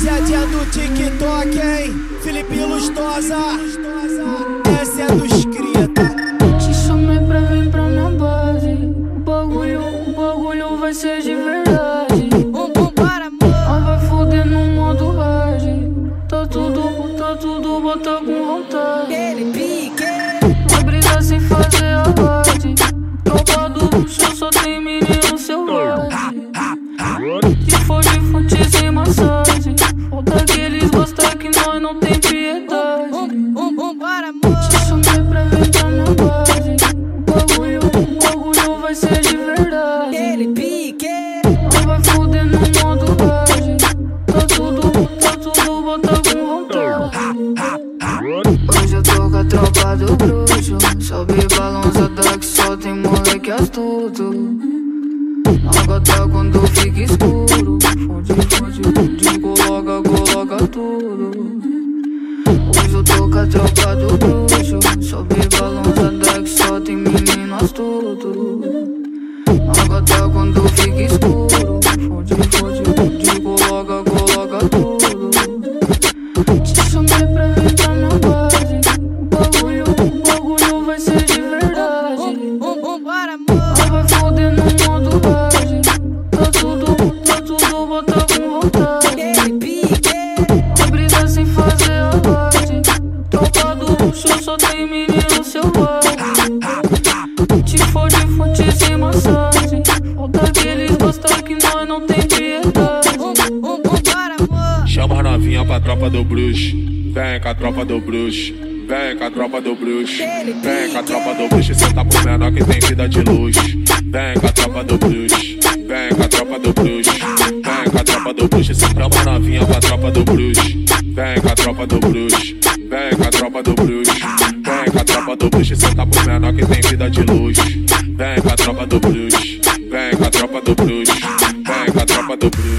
Rapaziadinha do TikTok, hein? Felipe Lustosa. Essa é dos tá? Te chamei pra vir pra minha base. O bagulho, o bagulho vai ser de verdade. Um bum para amor. Mas vai foder no modo hard. Tá tudo, tá tudo, bota com vontade. Ele pique. Vai brigar sem fazer Hoje eu tô com a tropa do bruxo. Sobe balançada que só tem moleque astuto. Na gota quando fica escuro. Fonde, fonde, fonde, coloca, coloca tudo. Hoje eu tô com a tropa do bruxo. Sobe balançada que só tem menino astuto. Na gota quando fica escuro. No modo hard. Tá tudo, tá tudo, bota com vontade. Brigar sem fazer alarde. Tropa do luxo só tem menino selvagem. Te fode, fonte sem massagem. Falta que eles gostam que nós não tem piedade. Um, um, um. Chama a novinha pra tropa do bruxo. Vem com a tropa do bruxo. Vem com a tropa do bruxo. Vem com a tropa do bruxo. Cê tá pro menor que tem vida de luz. Vem com a tropa do bruxo. Vem com a tropa do bruxo. Vem com a tropa do bruxo. Cê chama a novinha pra tropa do bruxo. Vem com a tropa do bruxo. Vem com a tropa do bruxo. Vem com a tropa do bruxo. Tá pro menor que tem vida de luz. Vem com a tropa do bruxo. Vem com a tropa do bruxo. Vem com a tropa do bruxo.